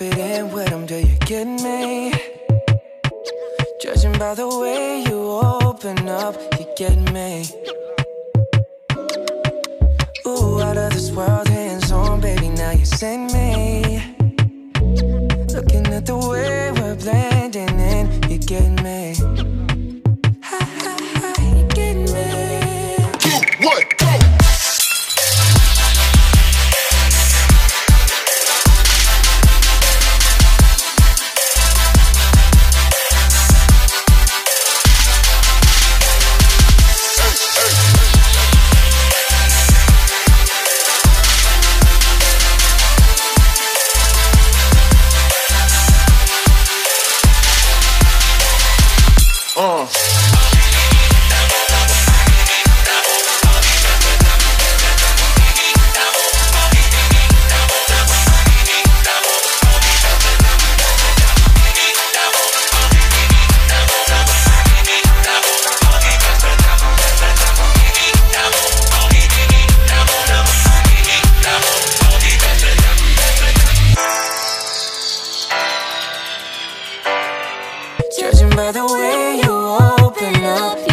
in with them, do you get me? Judging by the way you open up, you get me. Ooh, out of this world, hands on, baby, now you send me. Looking at the way we're blending in, you get me. Uh. Judging by the way you open up,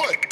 look,